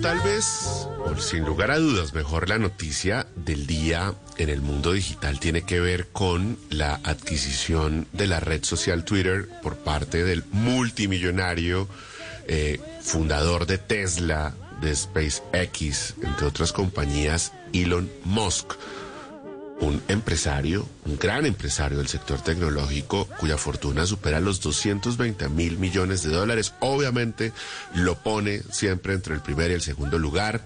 tal vez, sin lugar a dudas, mejor la noticia del día en el mundo digital tiene que ver con la adquisición de la red social Twitter por parte del multimillonario eh, fundador de Tesla, de SpaceX, entre otras compañías, Elon Musk un empresario, un gran empresario del sector tecnológico cuya fortuna supera los 220 mil millones de dólares. Obviamente lo pone siempre entre el primer y el segundo lugar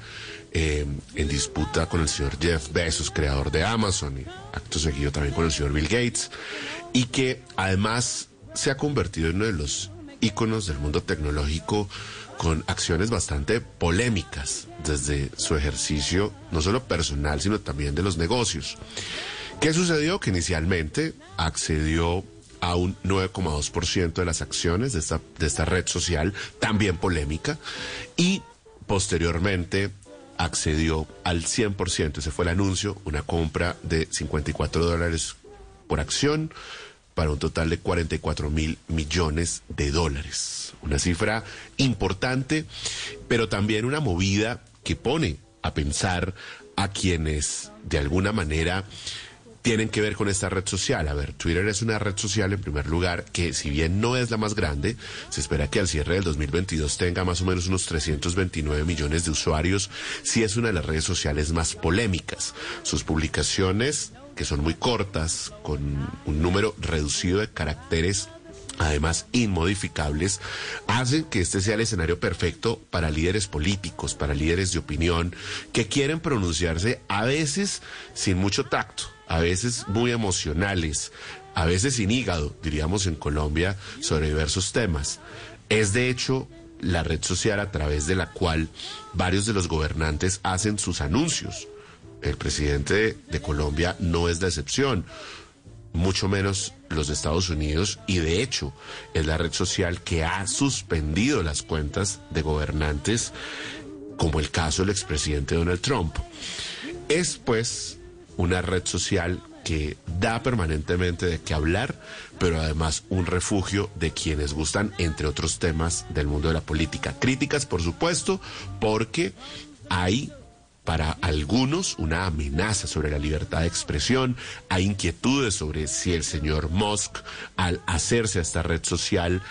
eh, en disputa con el señor Jeff Bezos, creador de Amazon, y acto seguido también con el señor Bill Gates, y que además se ha convertido en uno de los íconos del mundo tecnológico con acciones bastante polémicas desde su ejercicio, no solo personal, sino también de los negocios. ¿Qué sucedió? Que inicialmente accedió a un 9,2% de las acciones de esta, de esta red social, también polémica, y posteriormente accedió al 100%, ese fue el anuncio, una compra de 54 dólares por acción, para un total de 44 mil millones de dólares. Una cifra importante, pero también una movida que pone a pensar a quienes de alguna manera tienen que ver con esta red social. A ver, Twitter es una red social en primer lugar que si bien no es la más grande, se espera que al cierre del 2022 tenga más o menos unos 329 millones de usuarios, si es una de las redes sociales más polémicas. Sus publicaciones que son muy cortas, con un número reducido de caracteres además inmodificables, hacen que este sea el escenario perfecto para líderes políticos, para líderes de opinión, que quieren pronunciarse a veces sin mucho tacto, a veces muy emocionales, a veces sin hígado, diríamos en Colombia, sobre diversos temas. Es de hecho la red social a través de la cual varios de los gobernantes hacen sus anuncios el presidente de, Colombia no es la excepción, mucho menos los de Estados Unidos, y de hecho es la red social que ha suspendido las cuentas de gobernantes, como el caso del expresidente Donald Trump. Es pues una red social que da permanentemente de qué hablar, pero además un refugio de quienes gustan, entre otros temas del mundo de la política. Críticas, por supuesto, porque hay para algunos una amenaza sobre la libertad de expresión. Hay inquietudes sobre si el señor Musk, al hacerse a esta red social,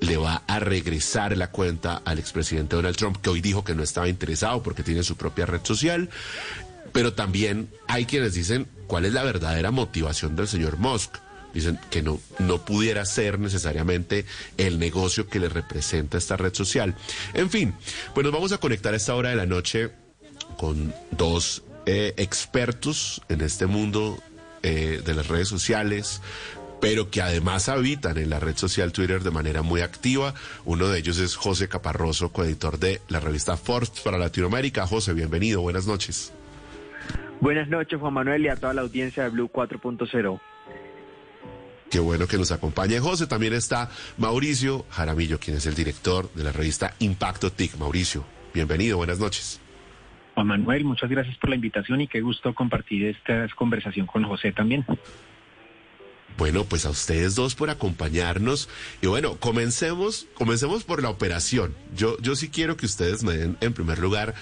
le va a regresar la cuenta al expresidente Donald Trump, que hoy dijo que no estaba interesado porque tiene su propia red social. Pero también hay quienes dicen cuál es la verdadera motivación del señor Musk. Dicen que no, no pudiera ser necesariamente el negocio que le representa esta red social. En fin, pues nos vamos a conectar a esta hora de la noche con dos eh, expertos en este mundo eh, de las redes sociales, pero que además habitan en la red social Twitter de manera muy activa. Uno de ellos es José Caparroso, coeditor de la revista Forbes para Latinoamérica. José, bienvenido, buenas noches. Buenas noches, Juan Manuel, y a toda la audiencia de Blue 4.0. Qué bueno que nos acompañe José. También está Mauricio Jaramillo, quien es el director de la revista Impacto TIC. Mauricio, bienvenido, buenas noches. Juan Manuel, muchas gracias por la invitación y qué gusto compartir esta conversación con José también. Bueno, pues a ustedes dos por acompañarnos. Y bueno, comencemos, comencemos por la operación. Yo, yo sí quiero que ustedes me den, en primer lugar,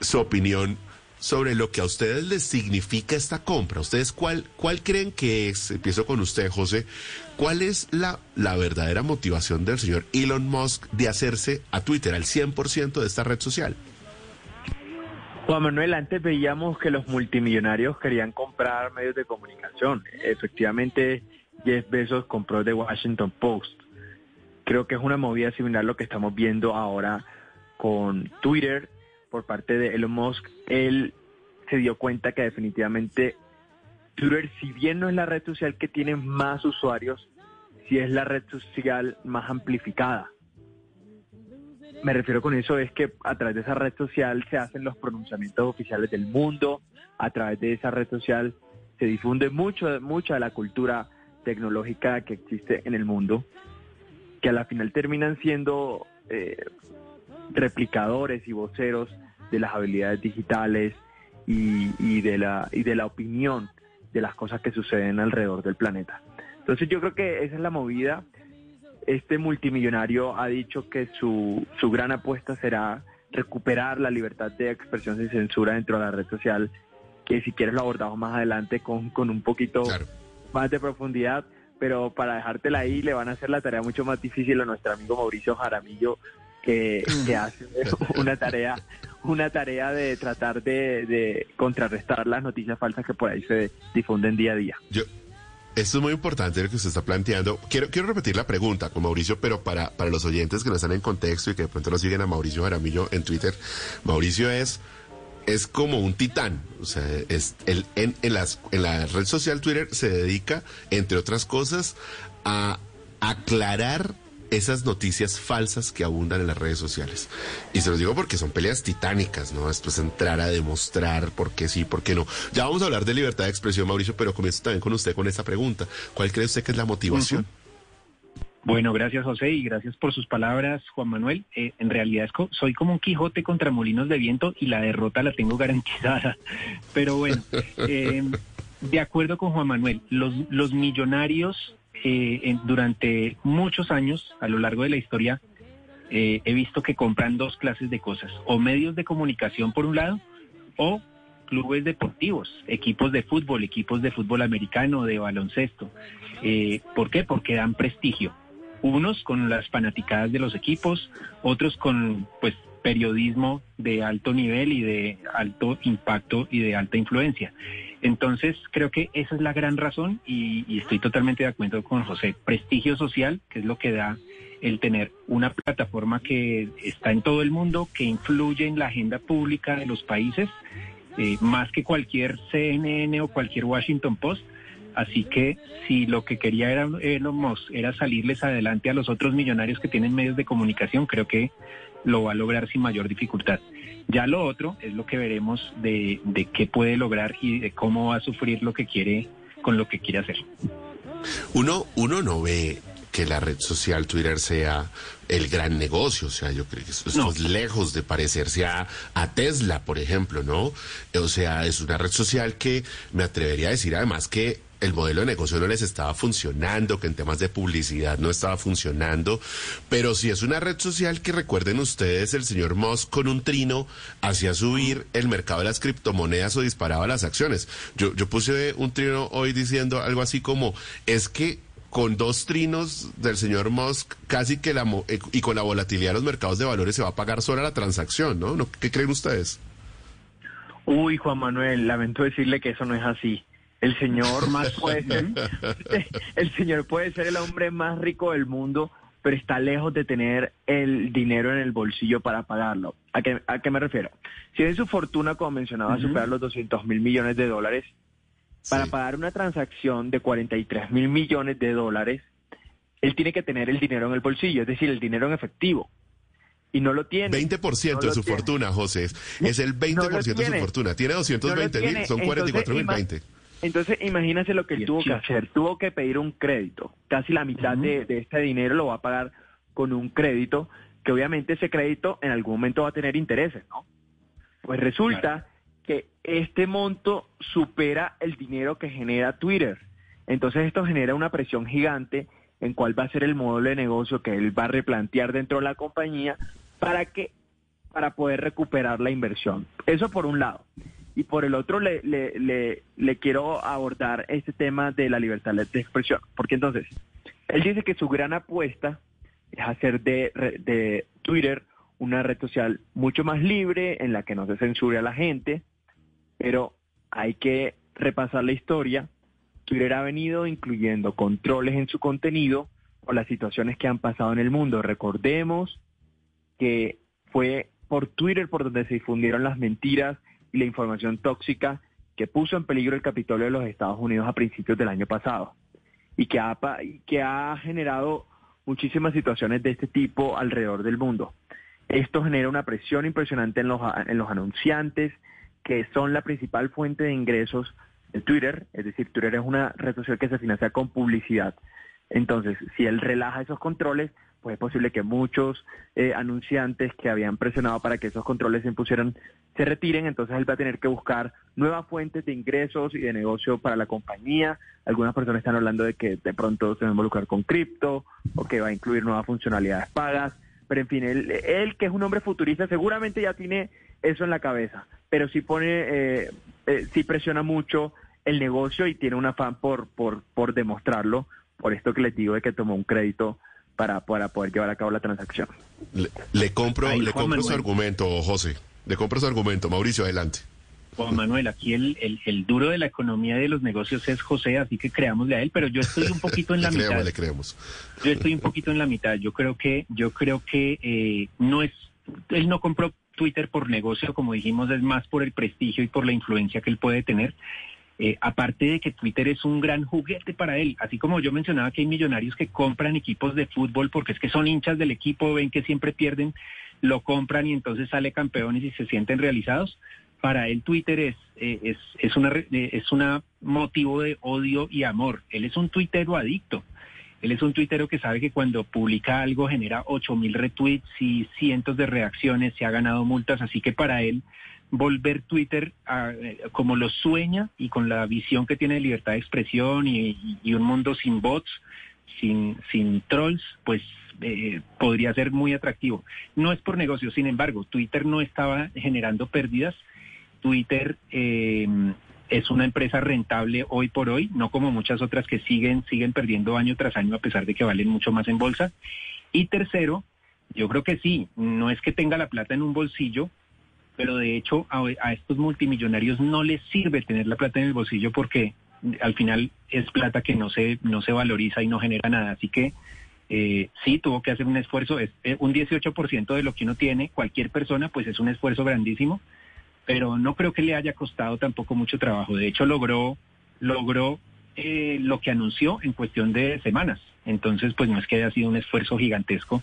su opinión sobre lo que a ustedes les significa esta compra. ¿Ustedes cuál, cuál creen que es? Empiezo con usted, José. ¿Cuál es la, la verdadera motivación del señor Elon Musk de hacerse a Twitter al 100% de esta red social? Juan Manuel, antes veíamos que los multimillonarios querían comprar medios de comunicación. Efectivamente, Jeff Bezos compró The Washington Post. Creo que es una movida similar a lo que estamos viendo ahora con Twitter por parte de Elon Musk. Él se dio cuenta que definitivamente Twitter, si bien no es la red social que tiene más usuarios, sí es la red social más amplificada me refiero con eso es que a través de esa red social se hacen los pronunciamientos oficiales del mundo, a través de esa red social se difunde mucho, mucha de la cultura tecnológica que existe en el mundo, que a la final terminan siendo eh, replicadores y voceros de las habilidades digitales y, y, de la, y de la opinión de las cosas que suceden alrededor del planeta. Entonces yo creo que esa es la movida este multimillonario ha dicho que su, su gran apuesta será recuperar la libertad de expresión sin censura dentro de la red social, que si quieres lo abordamos más adelante con, con un poquito más de profundidad, pero para dejártela ahí le van a hacer la tarea mucho más difícil a nuestro amigo Mauricio Jaramillo, que, que hace una tarea una tarea de tratar de, de, contrarrestar las noticias falsas que por ahí se difunden día a día. Yo, esto es muy importante lo que usted está planteando. Quiero, quiero repetir la pregunta con Mauricio, pero para, para los oyentes que no están en contexto y que de pronto no siguen a Mauricio Jaramillo en Twitter, Mauricio es, es como un titán. O sea, es el, en, en, las, en la red social Twitter se dedica, entre otras cosas, a aclarar esas noticias falsas que abundan en las redes sociales. Y se los digo porque son peleas titánicas, ¿no? Después entrar a demostrar por qué sí, por qué no. Ya vamos a hablar de libertad de expresión, Mauricio, pero comienzo también con usted con esta pregunta. ¿Cuál cree usted que es la motivación? Bueno, gracias José y gracias por sus palabras, Juan Manuel. Eh, en realidad soy como un Quijote contra molinos de viento y la derrota la tengo garantizada. Pero bueno, eh, de acuerdo con Juan Manuel, los, los millonarios eh, durante muchos años, a lo largo de la historia, eh, he visto que compran dos clases de cosas, o medios de comunicación por un lado, o clubes deportivos, equipos de fútbol, equipos de fútbol americano, de baloncesto. Eh, ¿Por qué? Porque dan prestigio. Unos con las fanaticadas de los equipos, otros con pues periodismo de alto nivel y de alto impacto y de alta influencia. Entonces, creo que esa es la gran razón y, estoy totalmente de acuerdo con José. Prestigio social, que es lo que da el tener una plataforma que está en todo el mundo, que influye en la agenda pública de los países, eh, más que cualquier CNN o cualquier Washington Post. Así que si lo que quería era Elon Musk era salirles adelante a los otros millonarios que tienen medios de comunicación, creo que lo va a lograr sin mayor dificultad. Ya lo otro es lo que veremos de, de qué puede lograr y de cómo va a sufrir lo que quiere con lo que quiere hacer. Uno, uno no ve que la red social Twitter sea el gran negocio, o sea, yo creo que esto, es lejos de parecerse a, a, Tesla, por ejemplo, ¿no? O sea, es una red social que me atrevería a decir además que el modelo de negocio no les estaba funcionando, que en temas de publicidad no estaba funcionando, pero si es una red social que recuerden ustedes, el señor Musk con un trino hacía subir el mercado de las criptomonedas o disparaba las acciones. Yo, yo puse un trino hoy diciendo algo así como, es que con dos trinos del señor Musk, casi que la, eh, y con la volatilidad de los mercados de valores se va a pagar sola la transacción, ¿no? ¿Qué creen ustedes? Uy, Juan Manuel, lamento decirle que eso no es así. El señor más puede ser, el señor puede ser el hombre más rico del mundo, pero está lejos de tener el dinero en el bolsillo para pagarlo. ¿A qué, a qué me refiero? Si en su fortuna, como mencionaba, superar los 200 mil millones de dólares, para pagar una transacción de 43 mil millones de dólares, él tiene que tener el dinero en el bolsillo, es decir, el dinero en efectivo. Y no lo tiene. 20% de su fortuna, José. Es el 20% de su fortuna. Tiene 220 mil, son 44 mil 20. Entonces, imagínese lo que él tuvo que hacer. Tuvo que pedir un crédito. Casi la mitad de, este dinero lo va a pagar con un crédito, que obviamente ese crédito en algún momento va a tener intereses, ¿no? Pues resulta que este monto supera el dinero que genera Twitter. Entonces esto genera una presión gigante en cuál va a ser el modelo de negocio que él va a replantear dentro de la compañía para que para poder recuperar la inversión. Eso por un lado y por el otro le, le, le, quiero abordar este tema de la libertad de expresión, porque entonces, él dice que su gran apuesta es hacer de, de Twitter una red social mucho más libre, en la que no se censure a la gente, pero hay que repasar la historia. Twitter ha venido incluyendo controles en su contenido por las situaciones que han pasado en el mundo. Recordemos que fue por Twitter por donde se difundieron las mentiras la información tóxica que puso en peligro el Capitolio de los Estados Unidos a principios del año pasado y que ha, que ha generado muchísimas situaciones de este tipo alrededor del mundo. Esto genera una presión impresionante en los, en los anunciantes, que son la principal fuente de ingresos de Twitter, es decir, Twitter es una red social que se financia con publicidad. Entonces, si él relaja esos controles, pues es posible que muchos eh, anunciantes que habían presionado para que esos controles se impusieran se retiren, entonces él va a tener que buscar nuevas fuentes de ingresos y de negocio para la compañía. Algunas personas están hablando de que de pronto se va a involucrar con cripto o que va a incluir nuevas funcionalidades pagas. pero en fin, él, él que es un hombre futurista seguramente ya tiene eso en la cabeza, pero sí pone, eh, eh, sí presiona mucho el negocio y tiene un afán por, por, por demostrarlo, por esto que les digo de que tomó un crédito para, para poder llevar a cabo la transacción. Le, compro, le compro su argumento, José. Le compro su argumento. Mauricio, adelante. Juan Manuel, aquí el, el, duro de la economía de los negocios es José, así que creámosle a él, pero yo estoy un poquito en la le mitad. Le creemos. Yo estoy un poquito en la mitad. Yo creo que, yo creo que eh, no es, él no compró Twitter por negocio, como dijimos, es más por el prestigio y por la influencia que él puede tener. Eh, aparte de que Twitter es un gran juguete para él, así como yo mencionaba que hay millonarios que compran equipos de fútbol porque es que son hinchas del equipo, ven que siempre pierden, lo compran y entonces sale campeones y se sienten realizados. Para él Twitter es, eh, es, es, una, eh, es una motivo de odio y amor. Él es un tuitero adicto. Él es un tuitero que sabe que cuando publica algo genera ocho mil retweets y cientos de reacciones, se ha ganado multas, así que para él volver Twitter eh, como lo sueña y con la visión que tiene de libertad de expresión y, un mundo sin bots, sin, sin trolls, pues eh, podría ser muy atractivo. No es por negocio, sin embargo, Twitter no estaba generando pérdidas. Twitter eh, es una empresa rentable hoy por hoy, no como muchas otras que siguen, siguen perdiendo año tras año a pesar de que valen mucho más en bolsa. Y tercero, yo creo que sí, no es que tenga la plata en un bolsillo, pero de hecho a, estos multimillonarios no les sirve tener la plata en el bolsillo porque al final es plata que no se, no se valoriza y no genera nada. Así que eh, sí, tuvo que hacer un esfuerzo, es eh, un 18% de lo que uno tiene, cualquier persona, pues es un esfuerzo grandísimo, pero no creo que le haya costado tampoco mucho trabajo. De hecho, logró, logró eh, lo que anunció en cuestión de semanas. Entonces, pues no es que haya sido un esfuerzo gigantesco,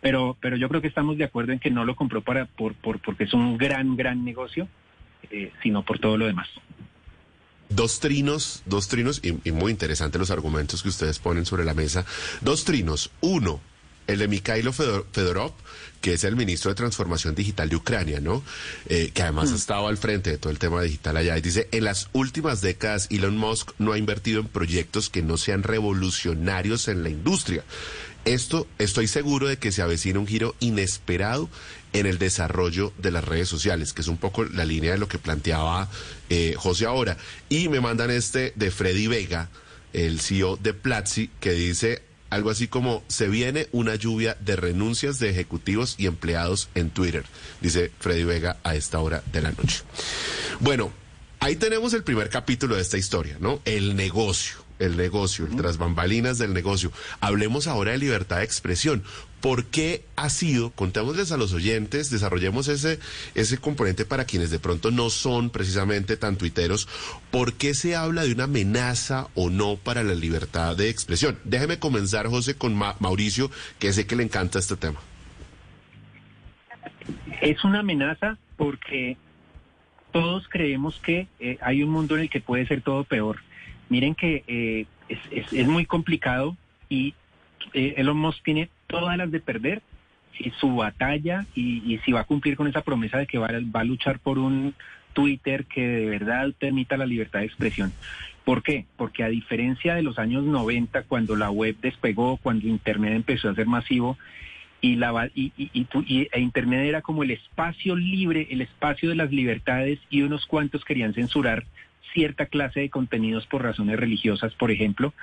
pero, pero yo creo que estamos de acuerdo en que no lo compró para, por, por, porque es un gran, gran negocio, eh, sino por todo lo demás. Dos trinos, dos trinos, y, y muy interesantes los argumentos que ustedes ponen sobre la mesa. Dos trinos. Uno, el de Mikhailo Fedorov, que es el ministro de Transformación Digital de Ucrania, ¿no? Eh, que además ha mm. estado al frente de todo el tema digital allá. Y dice, en las últimas décadas Elon Musk no ha invertido en proyectos que no sean revolucionarios en la industria. Esto estoy seguro de que se avecina un giro inesperado en el desarrollo de las redes sociales, que es un poco la línea de lo que planteaba eh, José ahora. Y me mandan este de Freddy Vega, el CEO de Platzi, que dice, algo así como se viene una lluvia de renuncias de ejecutivos y empleados en Twitter, dice Freddy Vega a esta hora de la noche. Bueno, ahí tenemos el primer capítulo de esta historia, ¿no? El negocio el negocio, el tras bambalinas del negocio. Hablemos ahora de libertad de expresión. ¿Por qué ha sido, contémosles a los oyentes, desarrollemos ese, ese componente para quienes de pronto no son precisamente tan tuiteros, ¿por qué se habla de una amenaza o no para la libertad de expresión? Déjeme comenzar, José, con Mauricio, que sé que le encanta este tema. Es una amenaza porque todos creemos que eh, hay un mundo en el que puede ser todo peor. Miren que eh, es, muy complicado y eh, Elon Musk tiene todas las de perder su batalla y, si va a cumplir con esa promesa de que va, a luchar por un Twitter que de verdad permita la libertad de expresión. ¿Por qué? Porque a diferencia de los años 90, cuando la web despegó, cuando Internet empezó a ser masivo, y, la, y, y, e Internet era como el espacio libre, el espacio de las libertades, y unos cuantos querían censurar cierta clase de contenidos por razones religiosas, por ejemplo.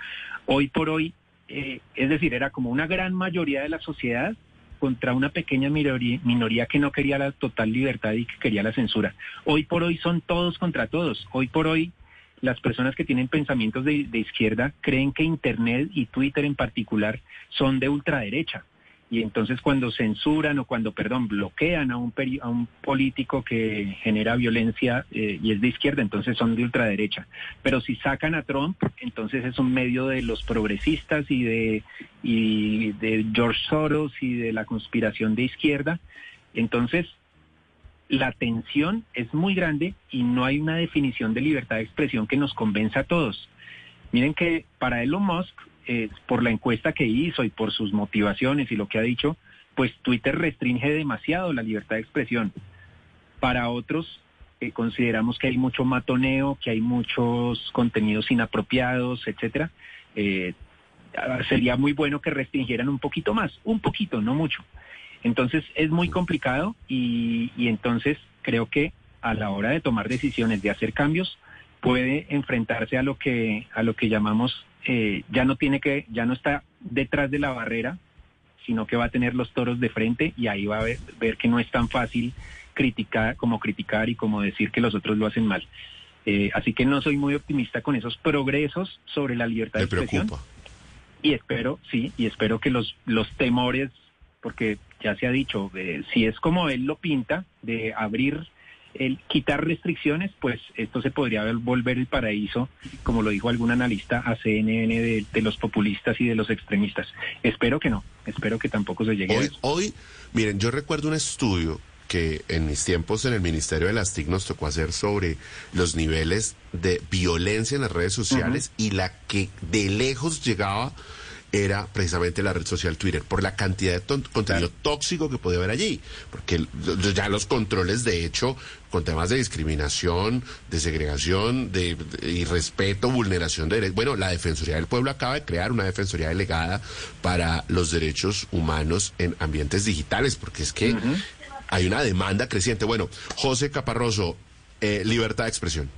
Hoy por hoy, eh, es decir, era como una gran mayoría de la sociedad contra una pequeña minoría, que no quería la total libertad y que quería la censura. Hoy por hoy son todos contra todos. Hoy por hoy las personas que tienen pensamientos de izquierda creen que Internet y Twitter en particular son de ultraderecha y entonces cuando censuran o cuando, perdón, bloquean a un, a un político que genera violencia eh, y es de izquierda, entonces son de ultraderecha. Pero si sacan a Trump, entonces es un medio de los progresistas y de, y de George Soros y de la conspiración de izquierda. Entonces, la tensión es muy grande y no hay una definición de libertad de expresión que nos convenza a todos. Miren que para Elon Musk eh, por la encuesta que hizo y por sus motivaciones y lo que ha dicho, pues Twitter restringe demasiado la libertad de expresión. Para otros, eh, consideramos que hay mucho matoneo, que hay muchos contenidos inapropiados, etcétera. Eh, sería muy bueno que restringieran un poquito más, un poquito, no mucho. Entonces es muy complicado y, y entonces creo que a la hora de tomar decisiones, de hacer cambios, puede enfrentarse a lo que a lo que llamamos eh, ya no tiene que ya no está detrás de la barrera sino que va a tener los toros de frente y ahí va a ver, ver que no es tan fácil criticar como criticar y como decir que los otros lo hacen mal. Eh, así que no soy muy optimista con esos progresos sobre la libertad de expresión. y espero sí y espero que los los temores porque ya se ha dicho eh, si es como él lo pinta de abrir el quitar restricciones, pues esto se podría volver el paraíso, como lo dijo algún analista a CNN de, los populistas y de los extremistas. Espero que no, espero que tampoco se llegue hoy, a eso. Hoy, miren, yo recuerdo un estudio que en mis tiempos en el Ministerio de las TIC nos tocó hacer sobre los niveles de violencia en las redes sociales y la que de lejos llegaba era precisamente la red social Twitter, por la cantidad de contenido tóxico que podía haber allí, porque ya los controles, de hecho, con temas de discriminación, de segregación, de, irrespeto, vulneración de derechos. Bueno, la Defensoría del Pueblo acaba de crear una Defensoría delegada para los derechos humanos en ambientes digitales, porque es que hay una demanda creciente. Bueno, José Caparroso, eh, libertad de expresión.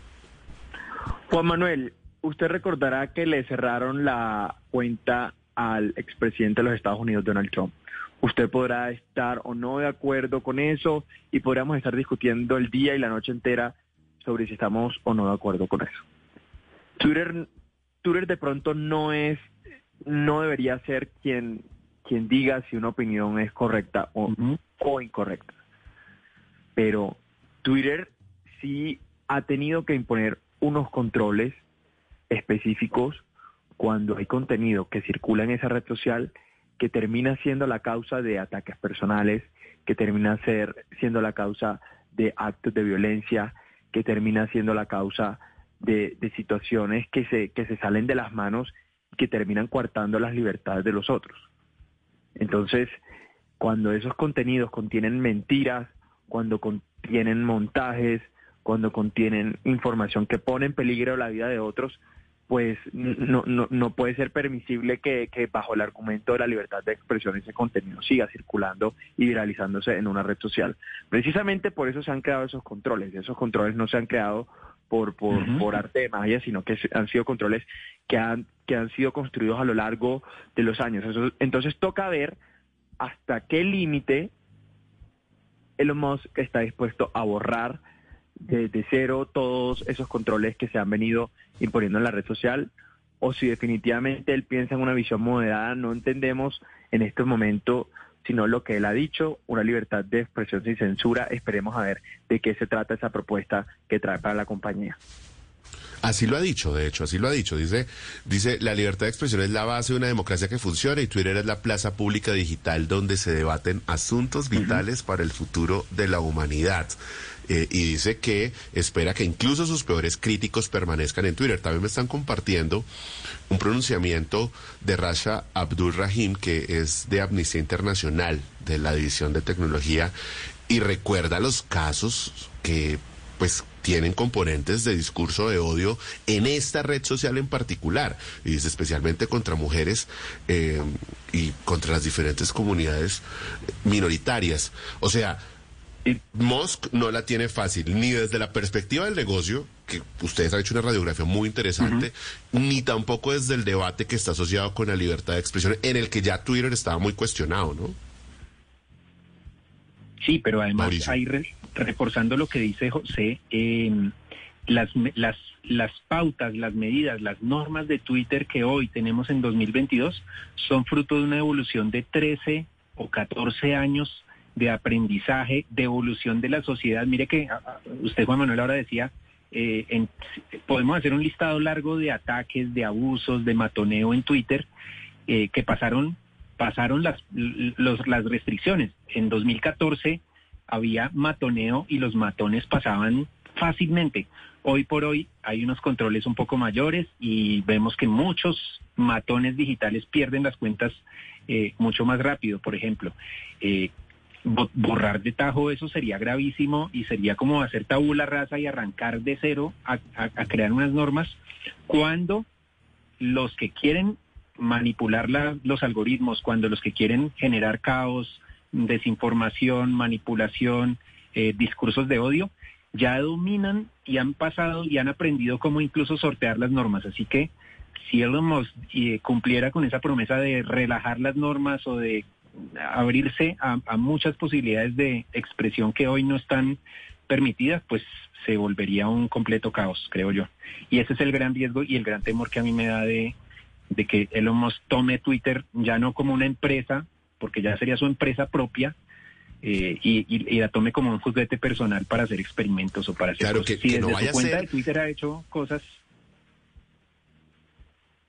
Juan Manuel, usted recordará que le cerraron la cuenta al expresidente de los Estados Unidos, Donald Trump. Usted podrá estar o no de acuerdo con eso y podríamos estar discutiendo el día y la noche entera sobre si estamos o no de acuerdo con eso. Twitter, Twitter de pronto no es, no debería ser quien, quien diga si una opinión es correcta o, o incorrecta. Pero Twitter sí ha tenido que imponer unos controles específicos cuando hay contenido que circula en esa red social que termina siendo la causa de ataques personales, que termina ser, siendo la causa de actos de violencia, que termina siendo la causa de, situaciones que se, que se salen de las manos y que terminan coartando las libertades de los otros. Entonces, cuando esos contenidos contienen mentiras, cuando contienen montajes, cuando contienen información que pone en peligro la vida de otros, pues no, no, no puede ser permisible que, bajo el argumento de la libertad de expresión ese contenido siga circulando y viralizándose en una red social. Precisamente por eso se han creado esos controles. Esos controles no se han creado por, por, por arte de magia, sino que han sido controles que han, que han sido construidos a lo largo de los años. entonces toca ver hasta qué límite Elon Musk está dispuesto a borrar desde cero todos esos controles que se han venido imponiendo en la red social o si definitivamente él piensa en una visión moderada, no entendemos en este momento sino lo que él ha dicho, una libertad de expresión sin censura. Esperemos a ver de qué se trata esa propuesta que trae para la compañía. Así lo ha dicho, de hecho, así lo ha dicho. Dice, dice, la libertad de expresión es la base de una democracia que funciona y Twitter es la plaza pública digital donde se debaten asuntos vitales para el futuro de la humanidad. Eh, y dice que espera que incluso sus peores críticos permanezcan en Twitter. También me están compartiendo un pronunciamiento de Rasha Abdul Rahim, que es de Amnistía Internacional, de la División de Tecnología, y recuerda los casos que pues tienen componentes de discurso de odio en esta red social en particular, y dice especialmente contra mujeres eh, y contra las diferentes comunidades minoritarias. O sea, y Musk no la tiene fácil, ni desde la perspectiva del negocio, que ustedes han hecho una radiografía muy interesante, ni tampoco desde el debate que está asociado con la libertad de expresión, en el que ya Twitter estaba muy cuestionado, ¿no? Sí, pero además, ahí reforzando lo que dice José, em, las, las, las pautas, las medidas, las normas de Twitter que hoy tenemos en 2022 son fruto de una evolución de 13 o 14 años de aprendizaje, de evolución de la sociedad. Mire que usted, Juan Manuel, ahora decía, eh, podemos hacer un listado largo de ataques, de abusos, de matoneo en Twitter, eh, que pasaron, pasaron las, las restricciones. En 2014 había matoneo y los matones pasaban fácilmente. Hoy por hoy hay unos controles un poco mayores y vemos que muchos matones digitales pierden las cuentas eh, mucho más rápido, por ejemplo. Borrar de tajo eso sería gravísimo y sería como hacer tabula rasa y arrancar de cero a, crear unas normas cuando los que quieren manipular los algoritmos, cuando los que quieren generar caos, desinformación, manipulación, eh, discursos de odio, ya dominan y han pasado y han aprendido cómo incluso sortear las normas. Así que si Elon Musk eh, cumpliera con esa promesa de relajar las normas o de abrirse a, muchas posibilidades de expresión que hoy no están permitidas, pues se volvería un completo caos, creo yo. Y ese es el gran riesgo y el gran temor que a mí me da de, de que Elon Musk tome Twitter ya no como una empresa, porque ya sería su empresa propia, eh, y, la tome como un juguete personal para hacer experimentos o para hacer claro, cosas. Que, si no desde su cuenta de Twitter ha hecho cosas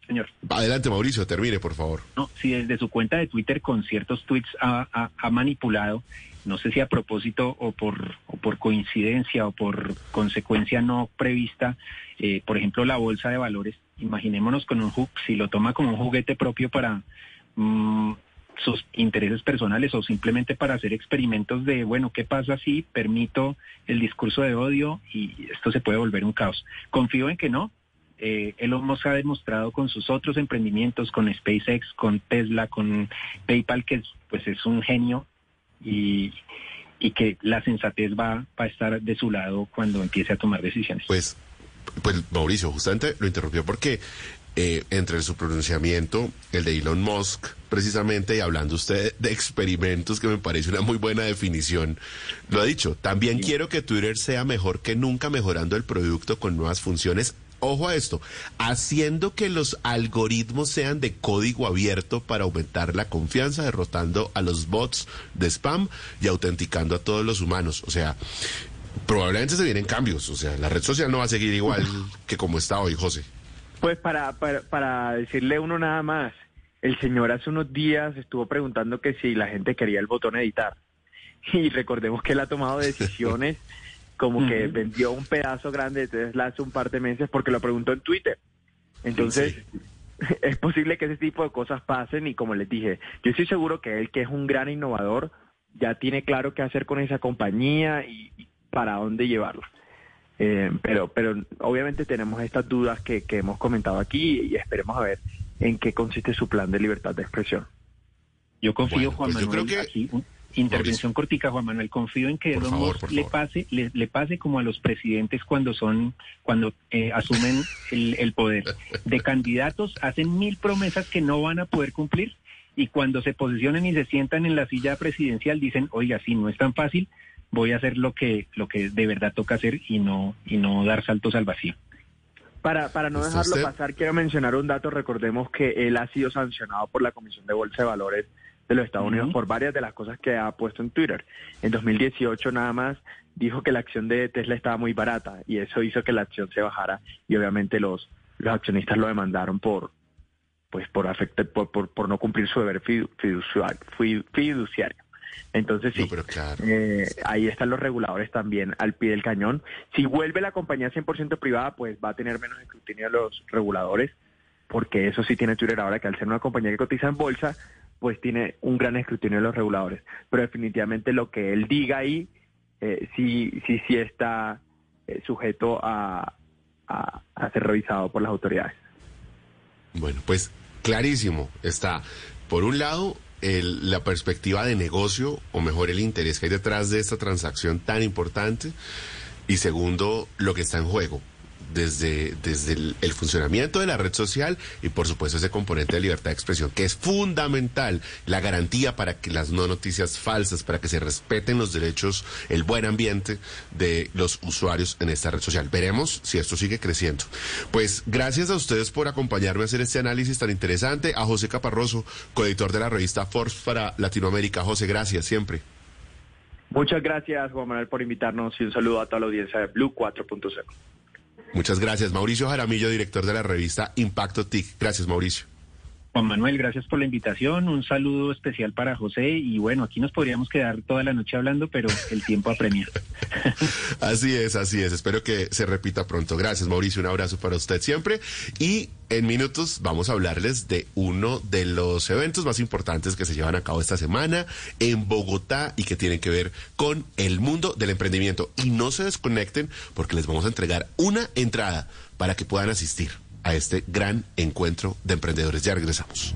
señor. Adelante, Mauricio, termine, por favor. No, si desde su cuenta de Twitter con ciertos tweets ha, manipulado, no sé si a propósito o por, o por coincidencia o por consecuencia no prevista, eh, por ejemplo, la bolsa de valores, imaginémonos con un si lo toma como un juguete propio para mm, sus intereses personales o simplemente para hacer experimentos de, bueno, ¿qué pasa si permito el discurso de odio y esto se puede volver un caos? Confío en que no, eh, Elon Musk ha demostrado con sus otros emprendimientos, con SpaceX, con Tesla, con PayPal, que pues es un genio y, y que la sensatez va, a estar de su lado cuando empiece a tomar decisiones. Pues, pues Mauricio, justamente lo interrumpió porque eh, entre su pronunciamiento, el de Elon Musk, precisamente, y hablando usted de experimentos, que me parece una muy buena definición, lo ha dicho. También quiero que Twitter sea mejor que nunca, mejorando el producto con nuevas funciones ojo a esto, haciendo que los algoritmos sean de código abierto para aumentar la confianza, derrotando a los bots de spam y autenticando a todos los humanos. O sea, probablemente se vienen cambios. O sea, la red social no va a seguir igual que como está hoy, José. Pues para, para, para decirle uno nada más, el señor hace unos días estuvo preguntando que si la gente quería el botón editar. Y recordemos que él ha tomado decisiones como que vendió un pedazo grande de Tesla hace un par de meses porque lo preguntó en Twitter. Entonces, es posible que ese tipo de cosas pasen y como les dije, yo estoy seguro que él, que es un gran innovador, ya tiene claro qué hacer con esa compañía y, para dónde llevarla. Eh, pero, pero obviamente tenemos estas dudas que, que hemos comentado aquí y esperemos a ver en qué consiste su plan de libertad de expresión. Yo confío, Juan pues Manuel, yo creo que... Intervención cortica, Juan Manuel. Confío en que le pase, le, pase como a los presidentes cuando son, cuando eh, asumen el, poder. De candidatos hacen mil promesas que no van a poder cumplir y cuando se posicionan y se sientan en la silla presidencial dicen, oiga, si no es tan fácil, voy a hacer lo que, lo que de verdad toca hacer y no, y no dar saltos al vacío. Para, para no dejarlo pasar, quiero mencionar un dato. Recordemos que él ha sido sancionado por la Comisión de Bolsa de Valores de los Estados Unidos por varias de las cosas que ha puesto en Twitter. En 2018 nada más dijo que la acción de Tesla estaba muy barata y eso hizo que la acción se bajara y obviamente los, los accionistas lo demandaron por pues por afecto, por, por, no cumplir su deber fiduciario. Entonces sí, eh, ahí están los reguladores también al pie del cañón. Si vuelve la compañía 100% privada, pues va a tener menos escrutinio de los reguladores, porque eso sí tiene Twitter ahora que al ser una compañía que cotiza en bolsa, pues tiene un gran escrutinio de los reguladores. Pero definitivamente lo que él diga ahí eh, sí, sí, sí está eh, sujeto a, ser revisado por las autoridades. Bueno, pues clarísimo está, por un lado, la perspectiva de negocio, o mejor el interés que hay detrás de esta transacción tan importante, y segundo, lo que está en juego desde, desde el, funcionamiento de la red social y por supuesto ese componente de libertad de expresión que es fundamental, la garantía para que las no noticias falsas, para que se respeten los derechos, el buen ambiente de los usuarios en esta red social. Veremos si esto sigue creciendo. Pues gracias a ustedes por acompañarme a hacer este análisis tan interesante, a José Caparroso, coeditor de la revista Forbes para Latinoamérica. José, gracias siempre. Muchas gracias, Juan Manuel, por invitarnos y un saludo a toda la audiencia de Blue 4.0. Muchas gracias. Mauricio Jaramillo, director de la revista Impacto TIC. Gracias, Mauricio. Juan Manuel, gracias por la invitación. Un saludo especial para José. Y bueno, aquí nos podríamos quedar toda la noche hablando, pero el tiempo apremia. así es, así es. Espero que se repita pronto. Gracias, Mauricio. Un abrazo para usted siempre. Y en minutos vamos a hablarles de uno de los eventos más importantes que se llevan a cabo esta semana en Bogotá y que tienen que ver con el mundo del emprendimiento. Y no se desconecten porque les vamos a entregar una entrada para que puedan asistir a este gran encuentro de emprendedores. Ya regresamos.